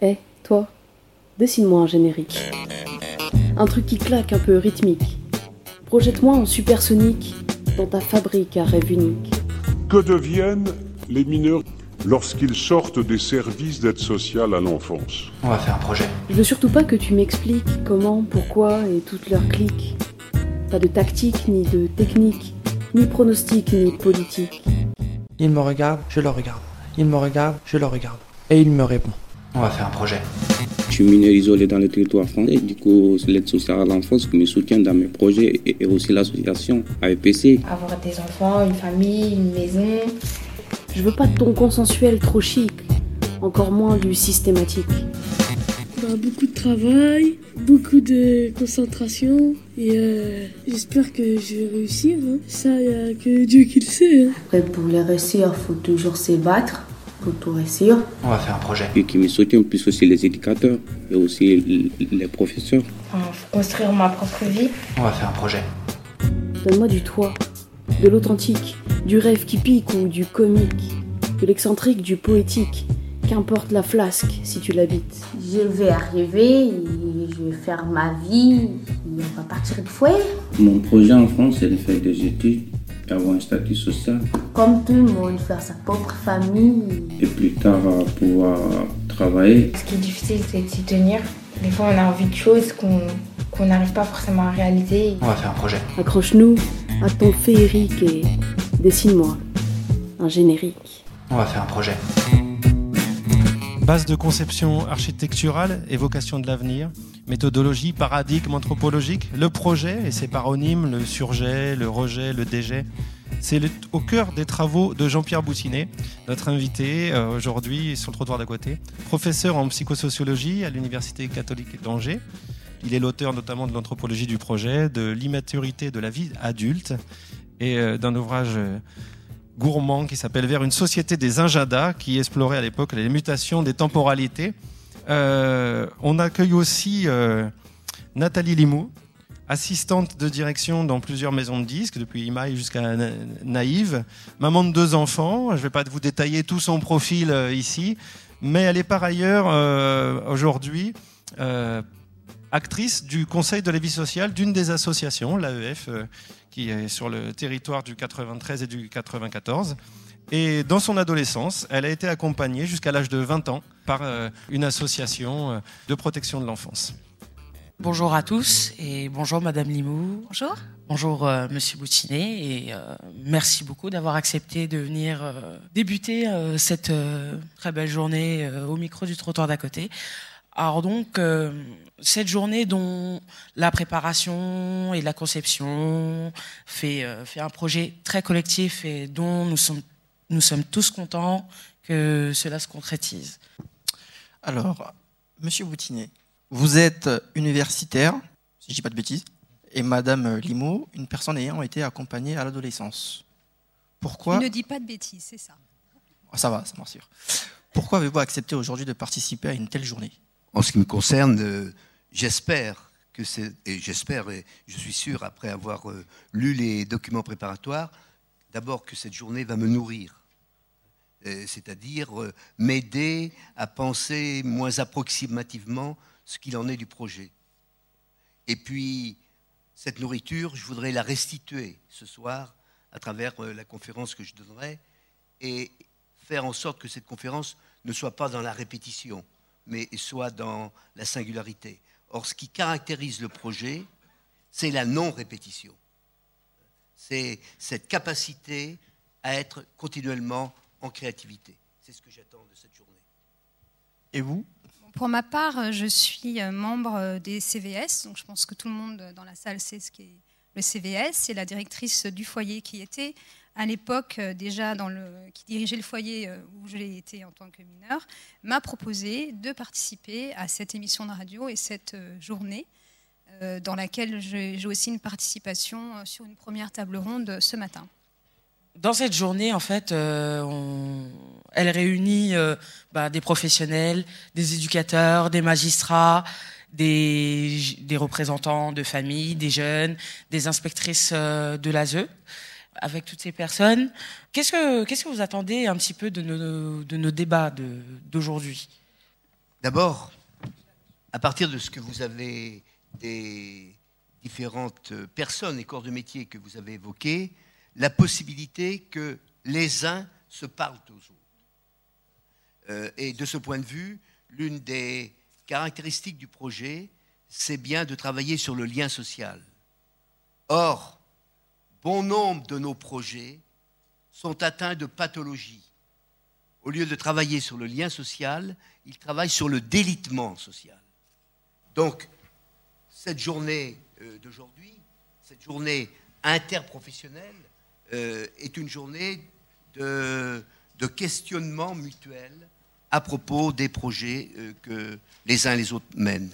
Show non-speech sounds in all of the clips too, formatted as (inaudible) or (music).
Eh, toi, dessine-moi un générique. Un truc qui claque un peu rythmique. Projette-moi en supersonique dans ta fabrique à rêve unique. Que deviennent les mineurs lorsqu'ils sortent des services d'aide sociale à l'enfance? On va faire un projet. Je veux surtout pas que tu m'expliques comment, pourquoi et toutes leurs clics. Pas de tactique, ni de technique, ni pronostic, ni politique. Il me regarde, je le regarde. Il me regarde, je le regarde. Et il me répond. On va faire un projet. Je suis mineur isolé dans le territoire français. Du coup, l'aide sociale à l'enfance me soutient dans mes projets et aussi l'association AEPC. Avoir des enfants, une famille, une maison. Je veux pas de ton consensuel trop chic, encore moins du systématique. Bah, beaucoup de travail, beaucoup de concentration et euh, j'espère que je vais réussir. Hein. Ça, il n'y a que Dieu qui le sait. Hein. Après, pour le réussir, faut toujours se battre pour tout réussir. On va faire un projet. Et qui me soutient plus aussi les éducateurs et aussi les professeurs. Enfin, faut construire ma propre vie. On va faire un projet. Donne-moi du toit, de l'authentique, du rêve qui pique ou du comique, de l'excentrique, du poétique. Qu'importe la flasque si tu l'habites. Je vais arriver, et je vais faire ma vie, et on va partir du foyer. Mon projet en France, c'est de faire des études avoir un statut social. Comme tout le monde, faire sa propre famille. Et plus tard, pouvoir travailler. Ce qui est difficile, c'est de s'y tenir. Des fois, on a envie de choses qu'on n'arrive pas forcément à réaliser. On va faire un projet. Accroche-nous à ton féerique et dessine-moi un générique. On va faire un projet. Base de conception architecturale, évocation de l'avenir, méthodologie, paradigme anthropologique, le projet et ses paronymes, le surjet, le rejet, le déjet. C'est au cœur des travaux de Jean-Pierre Boutinet, notre invité euh, aujourd'hui sur le trottoir d'à côté, professeur en psychosociologie à l'Université catholique d'Angers. Il est l'auteur notamment de l'anthropologie du projet, de l'immaturité de la vie adulte et euh, d'un ouvrage euh, gourmand qui s'appelle Vers une société des injadas, qui explorait à l'époque les mutations des temporalités. Euh, on accueille aussi euh, Nathalie Limou, assistante de direction dans plusieurs maisons de disques, depuis Imaï jusqu'à Naïve, maman de deux enfants. Je ne vais pas vous détailler tout son profil euh, ici, mais elle est par ailleurs aujourd'hui actrice du Conseil de la vie sociale d'une des associations, l'AEF, qui est sur le territoire du 93 et du 94. Et dans son adolescence, elle a été accompagnée jusqu'à l'âge de 20 ans par euh, une association euh, de protection de l'enfance. Bonjour à tous et bonjour Madame Limou. Bonjour. Bonjour euh, Monsieur Boutinet et merci beaucoup d'avoir accepté de venir débuter cette très belle journée au micro du trottoir d'à côté. Alors donc, euh, cette journée dont la préparation et la conception fait, euh, fait un projet très collectif et dont nous sommes, nous sommes tous contents que cela se concrétise. Alors, Monsieur Boutinet, vous êtes universitaire, si je dis pas de bêtises, et Madame Limo, une personne ayant été accompagnée à l'adolescence. Pourquoi ne dis pas de bêtises, c'est ça. Ah, ça va, ça m'en Pourquoi avez-vous accepté aujourd'hui de participer à une telle journée? En ce qui me concerne, euh, j'espère que c'est, et j'espère, et je suis sûr, après avoir euh, lu les documents préparatoires, d'abord que cette journée va me nourrir, c'est-à-dire m'aider à penser moins approximativement ce qu'il en est du projet. Et puis, cette nourriture, je voudrais la restituer ce soir à travers la conférence que je donnerai et faire en sorte que cette conférence ne soit pas dans la répétition, mais soit dans la singularité. Or, ce qui caractérise le projet, c'est la non-répétition. C'est cette capacité à être continuellement en créativité. C'est ce que j'attends de cette journée. Et vous? Pour ma part, je suis membre des CVS, donc je pense que tout le monde dans la salle sait ce qu'est le CVS. C'est la directrice du foyer qui était à l'époque euh, déjà dans le, qui dirigeait le foyer euh, où je l'ai été en tant que mineur, m'a proposé de participer à cette émission de radio et cette euh, journée dans laquelle j'ai aussi une participation sur une première table ronde ce matin. Dans cette journée, en fait, elle réunit bah, des professionnels, des éducateurs, des magistrats, des, représentants de familles, des jeunes, des inspectrices de l'ASE avec toutes ces personnes. Qu'est-ce que, vous attendez un petit peu de nos, de nos débats d'aujourd'hui? D'abord, à partir de ce que vous avez des différentes personnes et corps de métier que vous avez évoqués, la possibilité que les uns se parlent aux autres. Euh, et de ce point de vue, l'une des caractéristiques du projet, c'est bien de travailler sur le lien social. Or, bon nombre de nos projets sont atteints de pathologies. Au lieu de travailler sur le lien social, ils travaillent sur le délitement social. Donc, cette journée euh, d'aujourd'hui, cette journée interprofessionnelle, euh, est une journée de, questionnement mutuel à propos des projets euh, que les uns et les autres mènent.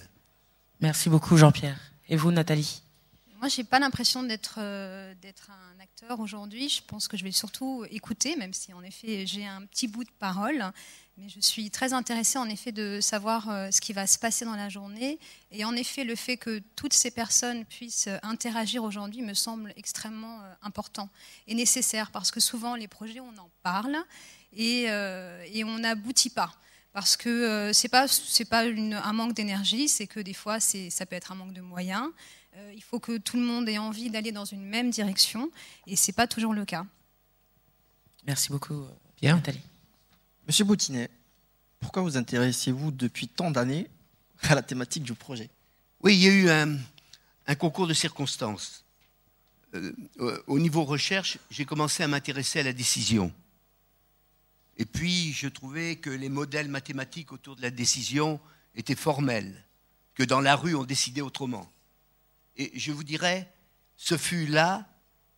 Merci beaucoup Jean-Pierre. Et vous Nathalie? Moi je n'ai pas l'impression d'être d'être un acteur aujourd'hui. Je pense que je vais surtout écouter, même si en effet j'ai un petit bout de parole. Mais je suis très intéressée en effet de savoir euh, ce qui va se passer dans la journée. Et en effet, le fait que toutes ces personnes puissent euh, interagir aujourd'hui me semble extrêmement euh, important et nécessaire parce que souvent les projets, on en parle et, on n'aboutit pas. Parce que ce n'est pas, pas un manque d'énergie, c'est que des fois, ça peut être un manque de moyens. Il faut que tout le monde ait envie d'aller dans une même direction et ce n'est pas toujours le cas. Merci beaucoup, Pierre. Nathalie. Monsieur Boutinet, pourquoi vous intéressez-vous depuis tant d'années à la thématique du projet? Oui, il y a eu un, concours de circonstances. Euh, au niveau recherche, j'ai commencé à m'intéresser à la décision. Et puis, je trouvais que les modèles mathématiques autour de la décision étaient formels, que dans la rue, on décidait autrement. Et je vous dirais, ce fut là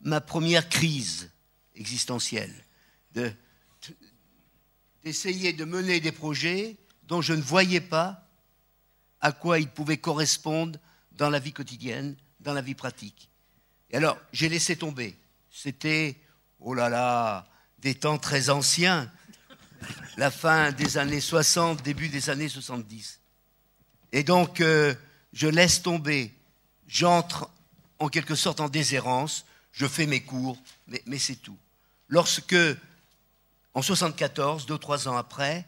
ma première crise existentielle. De, d'essayer de mener des projets dont je ne voyais pas à quoi ils pouvaient correspondre dans la vie quotidienne, dans la vie pratique. Et alors, j'ai laissé tomber. C'était, oh là là, des temps très anciens, la fin des années 60, début des années 70. Et donc, euh, je laisse tomber. J'entre en quelque sorte en déshérence, je fais mes cours, mais, c'est tout. Lorsque en 74, deux, trois ans après,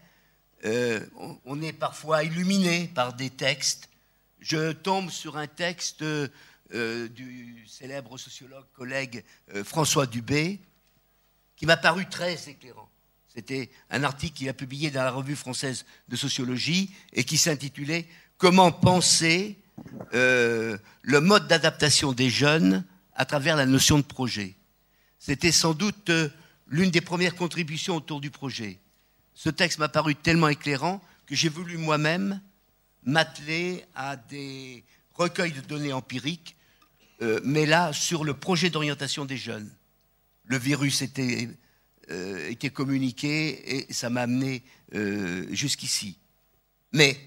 euh, on, est parfois illuminé par des textes. Je tombe sur un texte euh, du célèbre sociologue collègue euh, François Dubé, qui m'a paru très éclairant. C'était un article qu'il a publié dans la revue française de sociologie et qui s'intitulait Comment penser le mode d'adaptation des jeunes à travers la notion de projet. C'était sans doute l'une des premières contributions autour du projet. Ce texte m'a paru tellement éclairant que j'ai voulu moi-même m'atteler à des recueils de données empiriques, euh, mais là sur le projet d'orientation des jeunes. Le virus était, euh, était communiqué et ça m'a amené euh, jusqu'ici. Mais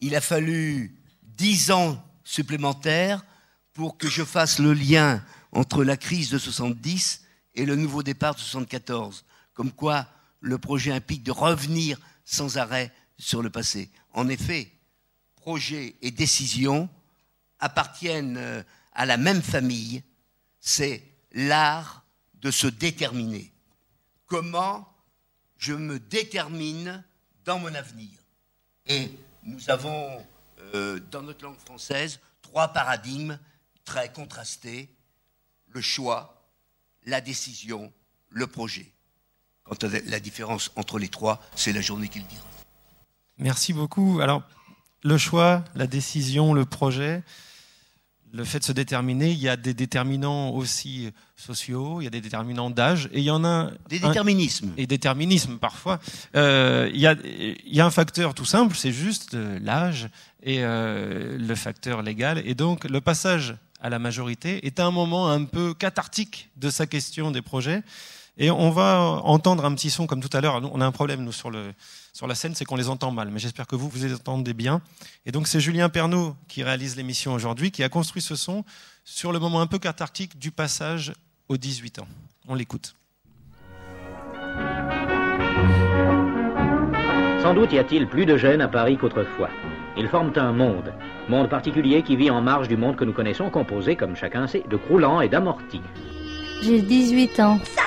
il a fallu dix ans supplémentaires pour que je fasse le lien entre la crise de 70 et le nouveau départ de 74, comme quoi le projet implique de revenir sans arrêt sur le passé. En effet, projet et décision appartiennent euh, à la même famille, c'est l'art de se déterminer. Comment je me détermine dans mon avenir Et nous avons, euh, dans notre langue française, trois paradigmes très contrastés. Le choix, la décision, le projet. Quant à la différence entre les trois, c'est la journée qui le dira. Merci beaucoup. Alors, le choix, la décision, le projet, le fait de se déterminer, il y a des déterminants aussi sociaux, il y a des déterminants d'âge, et il y en a... Des déterminismes. et déterminismes, parfois. Euh, il, y a, il, y a, un facteur tout simple, c'est juste euh, l'âge et euh, le facteur légal. Et donc, le passage à la majorité, est un moment un peu cathartique de sa question des projets. Et on va entendre un petit son comme tout à l'heure. On a un problème, nous, sur, le, sur la scène, c'est qu'on les entend mal. Mais j'espère que vous, vous les entendez bien. Et donc, c'est Julien Pernaud qui réalise l'émission aujourd'hui, qui a construit ce son sur le moment un peu cathartique du passage aux 18 ans. On l'écoute. Sans doute y a-t-il plus de jeunes à Paris qu'autrefois. Ils forment un monde, monde particulier qui vit en marge du monde que nous connaissons, composé, comme chacun sait, de croulants et d'amortis. J'ai 18 ans. Ça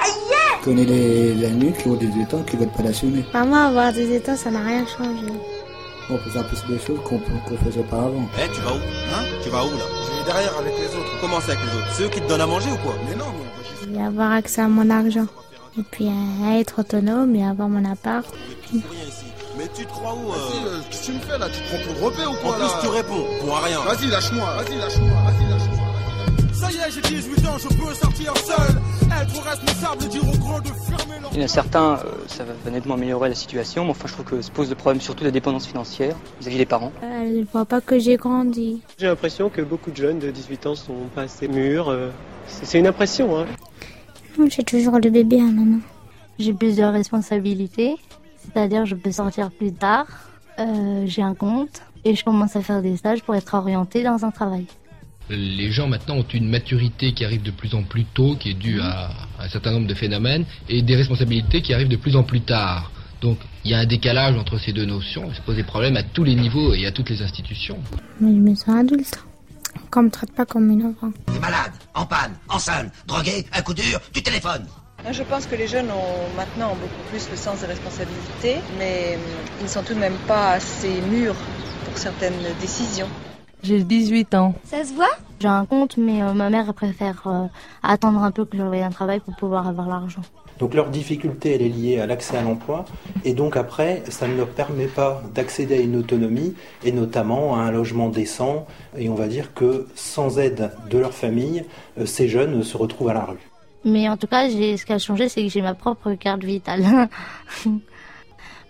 connais les amis qui ont 18 ans qui veulent pas l'assumer. Maman, avoir 18 ans, ça n'a rien changé. On peut faire plus des choses qu'on faisait pas avant. Eh, tu vas où? Hein? Tu vas où là? Je vais derrière avec les autres. Comment ça avec les autres? C'est eux qui te donnent à manger ou quoi? Mais non, Et avoir accès à mon argent. Et puis à être autonome et avoir mon appart. Mais tu te crois où Vas-y, qu'est-ce que tu me fais là? Tu te prends pour repé ou quoi En là? plus, tu réponds pour rien. Vas-y, lâche-moi, vas-y, lâche-moi, vas-y, lâche-moi. Ça y est, j'ai 18 ans, je peux sortir seul. Être responsable, dire aux grands de fermer leur... Il y en a certains, euh, ça va nettement améliorer la situation, mais enfin je trouve que se pose le problème surtout de la dépendance financière vis-à-vis des parents. Elle voit pas que j'ai grandi. J'ai l'impression que beaucoup de jeunes de 18 ans sont pas assez mûrs. euh, C'est c'est une impression. Hein. J'ai toujours le bébé à maman. J'ai plus de responsabilités, c'est-à-dire je peux sortir plus tard, euh, j'ai un compte et je commence à faire des stages pour être orientée dans un travail. Les gens maintenant ont une maturité qui arrive de plus en plus tôt, qui est due à un certain nombre de phénomènes, et des responsabilités qui arrivent de plus en plus tard. Donc il y a un décalage entre ces deux notions, ça pose des problèmes à tous les niveaux et à toutes les institutions. Mais je me sens adulte. Qu'on me traite pas comme une enfant. T'es malade, en panne, en sonne, drogué, un coup dur, tu téléphones. Je pense que les jeunes ont maintenant beaucoup plus le sens des responsabilités, mais hum, ils ne sont tout de même pas assez mûrs pour certaines décisions. J'ai 18 ans. Ça se voit? J'ai un compte, mais euh, ma mère préfère euh, attendre un peu que j'aurai un travail pour pouvoir avoir l'argent. Donc leur difficulté, elle est liée à l'accès à l'emploi, et donc après, ça ne leur permet pas d'accéder à une autonomie, et notamment à un logement décent, et on va dire que sans aide de leur famille, euh, ces jeunes se retrouvent à la rue. Mais en tout cas, ce qui a changé, c'est que j'ai ma propre carte vitale. (laughs)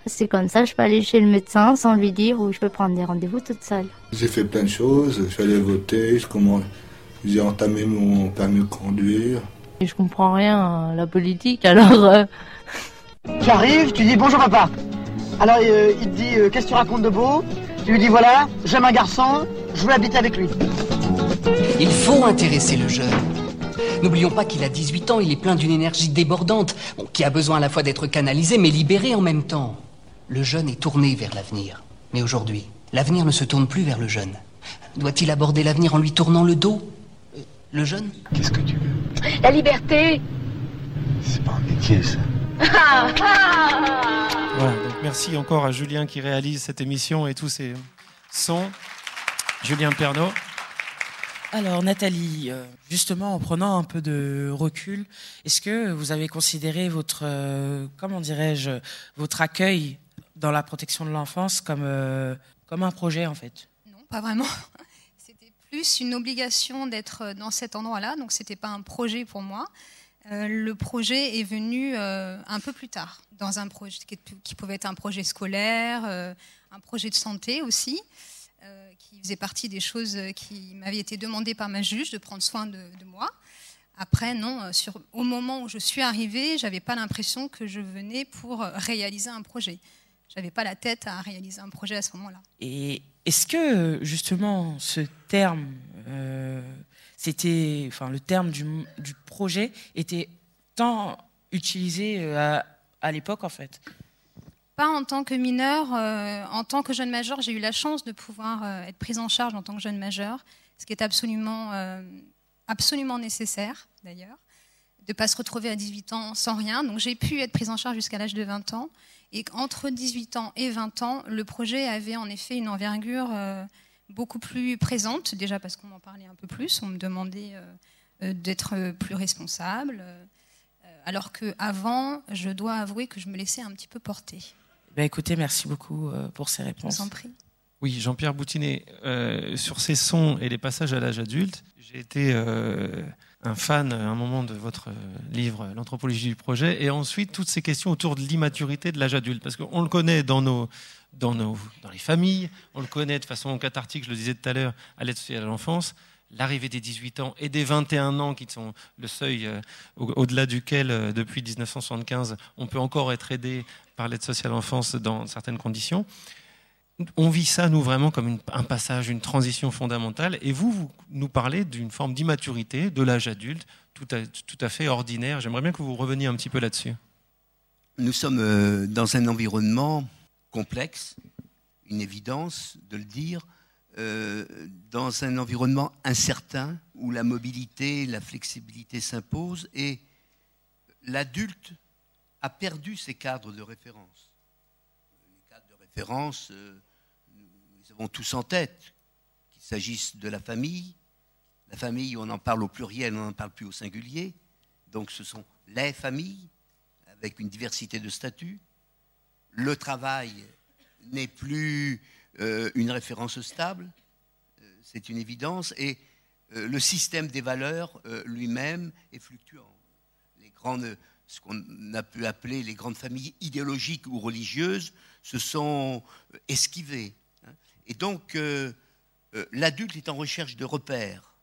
c'est comme ça, je peux aller chez le médecin sans lui dire ou je peux prendre des rendez-vous toute seule. J'ai fait plein de choses, je suis allé voter, je commence- j'ai entamé mon permis de conduire. Et je comprends rien à la politique, alors... euh, Tu arrives, tu dis bonjour papa. Alors euh, il te dit euh, qu'est-ce que tu racontes de beau? Tu lui dis voilà, j'aime un garçon, je veux habiter avec lui. Il faut intéresser le jeune. N'oublions pas qu'il a 18 ans, il est plein d'une énergie débordante, bon, qui a besoin à la fois d'être canalisé mais libéré en même temps. Le jeune est tourné vers l'avenir. Mais aujourd'hui, l'avenir ne se tourne plus vers le jeune. Doit-il aborder l'avenir en lui tournant le dos? Euh, Le jeune? Qu'est-ce que tu veux? La liberté C'est pas un métier ça. Voilà, donc merci encore à Julien qui réalise cette émission et tous ces sons. Julien Pernaud. Alors Nathalie, euh, justement en prenant un peu de recul, est-ce que vous avez considéré votre, euh, comment dirais-je, votre accueil dans la protection de l'enfance comme, euh, comme un projet en fait Non, pas vraiment. (laughs) C'était plus une obligation d'être dans cet endroit-là, donc c'était pas un projet pour moi. Euh, le projet est venu euh, un peu plus tard, dans un projet qui, pouvait être un projet scolaire, euh, un projet de santé aussi, euh, qui faisait partie des choses qui m'avaient été demandées par ma juge de prendre soin de, moi. Après, non, euh, au moment où je suis arrivée, j'avais pas l'impression que je venais pour euh, réaliser un projet. J'avais pas la tête à réaliser un projet à ce moment-là. Et est-ce que justement ce terme, euh, c'était, enfin le terme du, du projet était tant utilisé euh, à, à l'époque en fait? Pas en tant que mineur, euh, en tant que jeune majeur, j'ai eu la chance de pouvoir euh, être prise en charge en tant que jeune majeur, ce qui est absolument, absolument nécessaire d'ailleurs, de ne pas se retrouver à 18 ans sans rien. Donc j'ai pu être prise en charge jusqu'à l'âge de 20 ans. Et entre 18 ans et 20 ans, le projet avait en effet une envergure euh, beaucoup plus présente, déjà parce qu'on m'en parlait un peu plus, on me demandait euh, euh, d'être plus responsable. euh, alors qu'avant, je dois avouer que je me laissais un petit peu porter. Ben écoutez, merci beaucoup pour ces Je réponses. vous en prie. Oui, Jean-Pierre Boutinet, euh, sur ces sons et les passages à l'âge adulte, j'ai été euh, un fan à un moment de votre euh, livre L'anthropologie du projet, et ensuite toutes ces questions autour de l'immaturité de l'âge adulte, parce qu'on le connaît dans nos, dans nos, dans les familles, on le connaît de façon cathartique, je le disais tout à l'heure, à l'aide sociale à l'enfance. L'arrivée des 18 ans et des 21 ans, qui sont le seuil euh, au- au-delà duquel, euh, depuis 1975, on peut encore être aidé par l'aide sociale à l'enfance dans certaines conditions on vit ça, nous, vraiment comme un passage, une transition fondamentale. Et vous, vous nous parlez d'une forme d'immaturité de l'âge adulte, tout à, tout à fait ordinaire. J'aimerais bien que vous reveniez un petit peu là-dessus. Nous sommes euh, dans un environnement complexe, une évidence de le dire, euh, dans un environnement incertain où la mobilité, la flexibilité s'imposent et l'adulte a perdu ses cadres de référence. Les cadres de référence euh, avons tous en tête qu'il s'agisse de la famille. La famille, on en parle au pluriel, on n'en parle plus au singulier. Donc ce sont les familles avec une diversité de statuts. Le travail n'est plus euh, une référence stable, euh, c'est une évidence, et euh, le système des valeurs lui-même est fluctuant. Les grandes, ce qu'on a pu appeler les grandes familles idéologiques ou religieuses se sont esquivées. Et donc, l'adulte est en recherche de repères,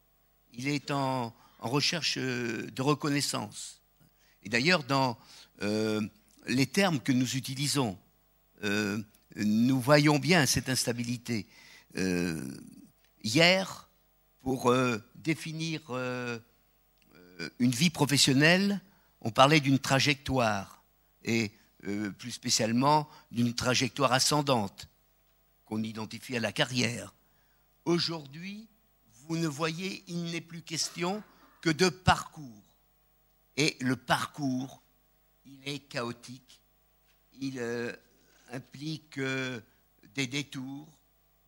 il est en, recherche de reconnaissance. Et d'ailleurs, dans les termes que nous utilisons, nous voyons bien cette instabilité. Euh, hier, pour euh, définir euh, une vie professionnelle, on parlait d'une trajectoire, et plus spécialement d'une trajectoire ascendante qu'on identifie à la carrière. Aujourd'hui, vous ne voyez, il n'est plus question que de parcours. Et le parcours, il est chaotique, il implique euh, des détours,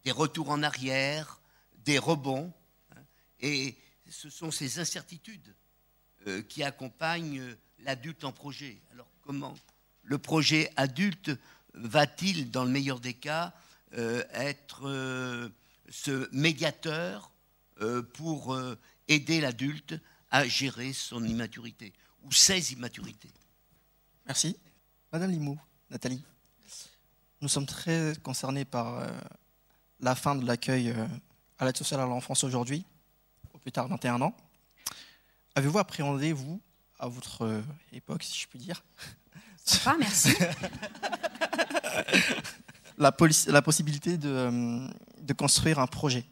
des retours en arrière, des rebonds. Hein, et ce sont ces incertitudes euh, qui accompagnent euh, l'adulte en projet. Alors comment le projet adulte va-t-il, dans le meilleur des cas, être ce médiateur pour aider l'adulte à gérer son immaturité ou ses immaturités Merci. Madame Limou, Nathalie. Nous sommes très concernés par euh, la fin de l'accueil euh, à l'aide sociale à l'enfance aujourd'hui, au plus tard 21 ans. Avez-vous appréhendé, vous, à votre euh, époque, si je puis dire? Pas, merci. (laughs) la, la, possibilité de, de, construire un projet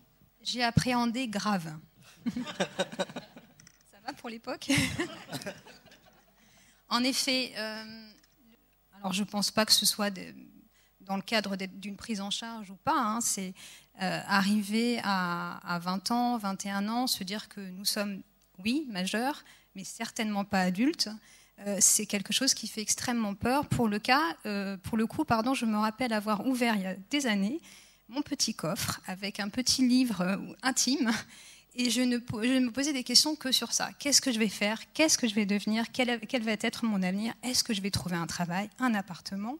J'ai appréhendé grave. (laughs) Ça va pour l'époque? En effet, alors je ne pense pas que ce soit dans le cadre d'une prise en charge ou pas. Hein, c'est euh, arriver à, 20 ans, 21 ans, se dire que nous sommes, oui, majeurs, mais certainement pas adultes. Euh, c'est quelque chose qui fait extrêmement peur. Pour le cas, euh, pour le coup, pardon, je me rappelle avoir ouvert il y a des années mon petit coffre avec un petit livre intime et je ne, me posais des questions que sur ça. Qu'est-ce que je vais faire? Qu'est-ce que je vais devenir? Quel, quel va être mon avenir? Est-ce que je vais trouver un travail, un appartement?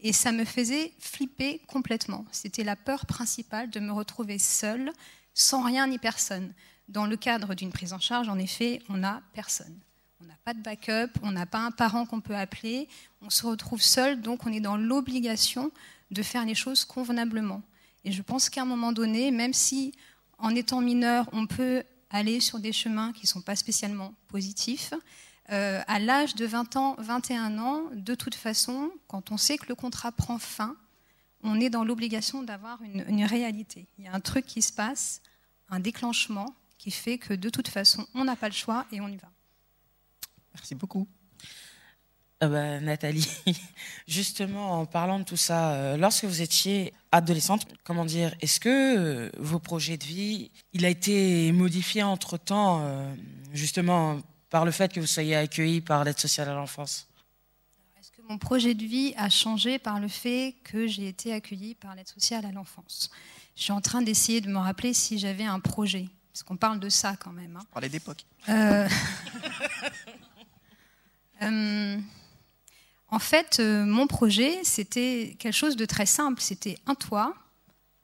Et ça me faisait flipper complètement. C'était la peur principale de me retrouver seule, sans rien ni personne. Dans le cadre d'une prise en charge, en effet, on n'a personne. On n'a pas de backup, on n'a pas un parent qu'on peut appeler, on se retrouve seul, donc on est dans l'obligation de faire les choses convenablement. Et je pense qu'à un moment donné, même si en étant mineur, on peut aller sur des chemins qui ne sont pas spécialement positifs, euh, à l'âge de 20 ans, 21 ans, de toute façon, quand on sait que le contrat prend fin, on est dans l'obligation d'avoir une, réalité. Il y a un truc qui se passe, un déclenchement qui fait que de toute façon, on n'a pas le choix et on y va. Merci beaucoup. Ah bah, Nathalie, (laughs) justement, en parlant de tout ça, euh, lorsque vous étiez adolescente, comment dire, est-ce que euh, vos projets de vie, il a été modifié entre temps, justement, par le fait que vous soyez accueilli par l'aide sociale à l'enfance? Est-ce que mon projet de vie a changé par le fait que j'ai été accueillie par l'aide sociale à l'enfance? Je suis en train d'essayer de me rappeler si j'avais un projet, parce qu'on parle de ça quand même. Hein. Parler d'époque. (laughs) Euh, en fait, euh, mon projet, c'était quelque chose de très simple. C'était un toit,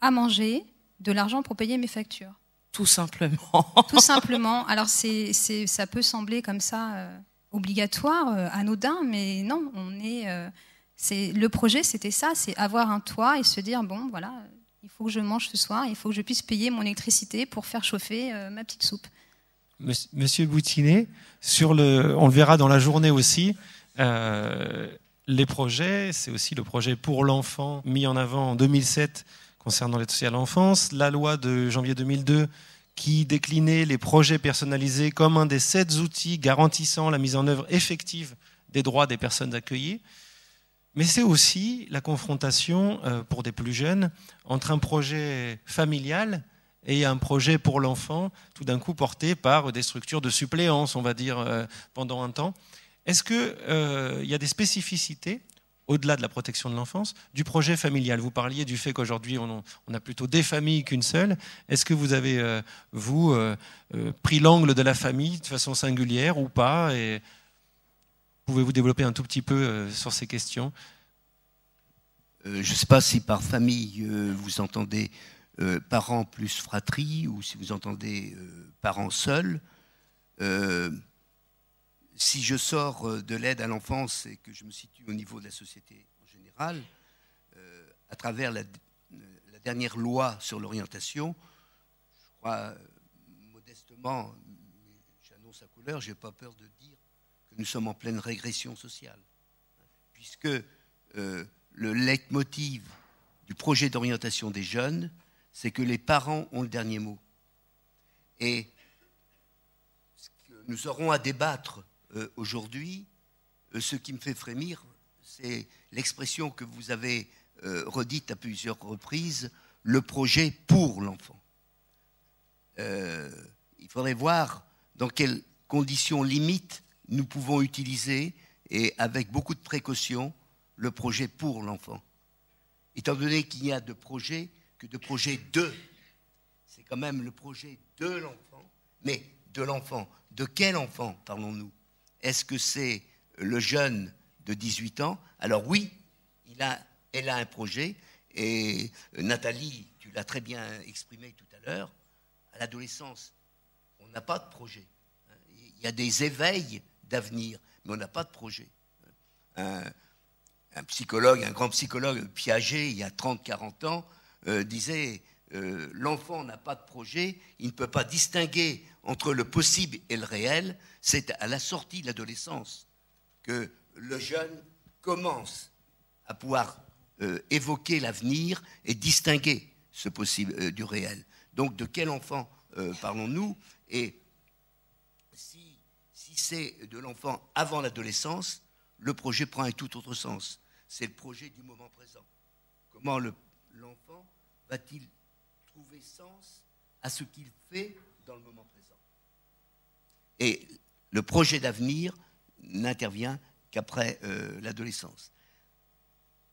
à manger, de l'argent pour payer mes factures. Tout simplement. Tout (laughs) simplement. Alors, c'est, ça peut sembler comme ça euh, obligatoire, anodin, mais non, on est. C'est, le projet, c'était ça c'est avoir un toit et se dire bon, voilà, il faut que je mange ce soir, il faut que je puisse payer mon électricité pour faire chauffer ma petite soupe. Monsieur Boutinet, on le verra dans la journée aussi. les projets, c'est aussi le projet pour l'enfant mis en avant en 2007 concernant l'aide sociale à l'enfance, la loi de janvier 2002 qui déclinait les projets personnalisés comme un des sept outils garantissant la mise en œuvre effective des droits des personnes accueillies. Mais c'est aussi la confrontation, euh, pour des plus jeunes, entre un projet familial et un projet pour l'enfant, tout d'un coup porté par des structures de suppléance, on va dire, euh, pendant un temps. Est-ce qu'il euh, y a des spécificités au-delà de la protection de l'enfance, du projet familial? Vous parliez du fait qu'aujourd'hui, on, a plutôt des familles qu'une seule. Est-ce que vous avez, euh, vous, euh, pris l'angle de la famille de façon singulière ou pas? Pouvez-vous développer un tout petit peu sur ces questions? Je ne sais pas si par famille, vous entendez parents plus fratrie ou si vous entendez parents seuls si je sors euh, de l'aide à l'enfance et que je me situe au niveau de la société en général, euh, à travers la, dernière loi sur l'orientation, je crois euh, modestement, j'annonce à couleur, je n'ai pas peur de dire que nous sommes en pleine régression sociale, puisque le leitmotiv du projet d'orientation des jeunes, c'est que les parents ont le dernier mot. Et nous aurons à débattre euh, aujourd'hui, euh, ce qui me fait frémir, c'est l'expression que vous avez euh, redite à plusieurs reprises, le projet pour l'enfant. il faudrait voir dans quelles conditions limites nous pouvons utiliser, et avec beaucoup de précaution, le projet pour l'enfant. Étant donné qu'il n'y a de projet que de projet de, c'est quand même le projet de l'enfant, mais de l'enfant. De quel enfant parlons-nous? Est-ce que c'est le jeune de 18 ans? Alors oui, il a, elle a un projet. Et euh, Nathalie, tu l'as très bien exprimé tout à l'heure, à l'adolescence, on n'a pas de projet. Il y a des éveils d'avenir, mais on n'a pas de projet. Un, psychologue, un grand psychologue, Piaget, il y a 30-40 ans, euh, disait euh, l'enfant n'a pas de projet, il ne peut pas distinguer entre le possible et le réel. C'est à la sortie de l'adolescence que le jeune commence à pouvoir euh, évoquer l'avenir et distinguer ce possible du réel. Donc de quel enfant parlons-nous? Et si, si c'est de l'enfant avant l'adolescence, le projet prend un tout autre sens. C'est le projet du moment présent. Comment l'enfant va-t-il trouver sens à ce qu'il fait dans le moment présent? Et le projet d'avenir n'intervient qu'après euh, l'adolescence.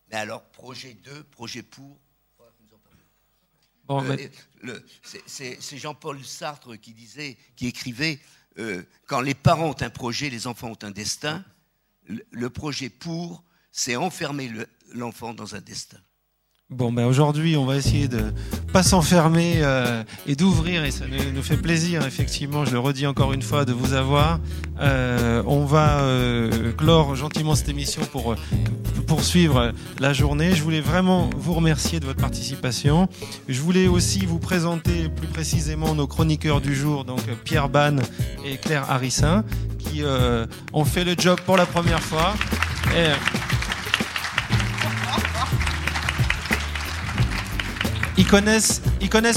Mais alors, projet 2, projet pour, Bon, euh, C'est Jean-Paul Sartre qui disait, qui écrivait, euh, quand les parents ont un projet, les enfants ont un destin. Le, projet pour, c'est enfermer l'enfant dans un destin. Bon, ben aujourd'hui, on va essayer de pas s'enfermer euh, et d'ouvrir, et ça nous, fait plaisir, effectivement, je le redis encore une fois, de vous avoir. Euh, on va euh, clore gentiment cette émission pour poursuivre la journée. Je voulais vraiment vous remercier de votre participation. Je voulais aussi vous présenter plus précisément nos chroniqueurs du jour, donc Pierre Bann et Claire Harrissin, qui ont fait le job pour la première fois. Ils connaissent,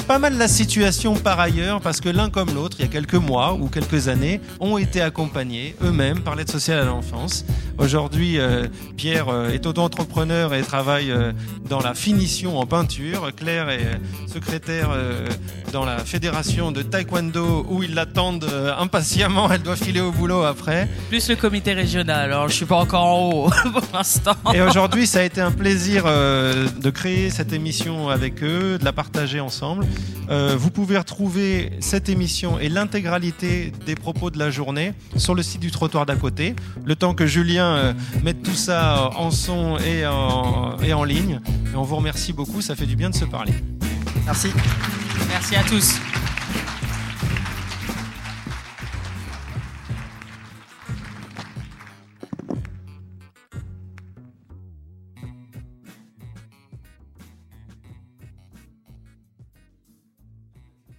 pas mal la situation par ailleurs parce que l'un comme l'autre, il y a quelques mois ou quelques années, ont été accompagnés eux-mêmes par l'aide sociale à l'enfance. Aujourd'hui, euh, Pierre euh, est auto-entrepreneur et travaille euh, dans la finition en peinture. Claire est secrétaire dans la fédération de taekwondo où ils l'attendent impatiemment. Elle doit filer au boulot après. Plus le comité régional. Alors je suis pas encore en haut (laughs) pour l'instant. Et aujourd'hui, ça a été un plaisir de créer cette émission avec eux de la partager ensemble. Vous pouvez retrouver cette émission et l'intégralité des propos de la journée sur le site du trottoir d'à côté. Le temps que Julien euh, mette tout ça en son et en, et en ligne. Et on vous remercie beaucoup, ça fait du bien de se parler. Merci. Merci à tous.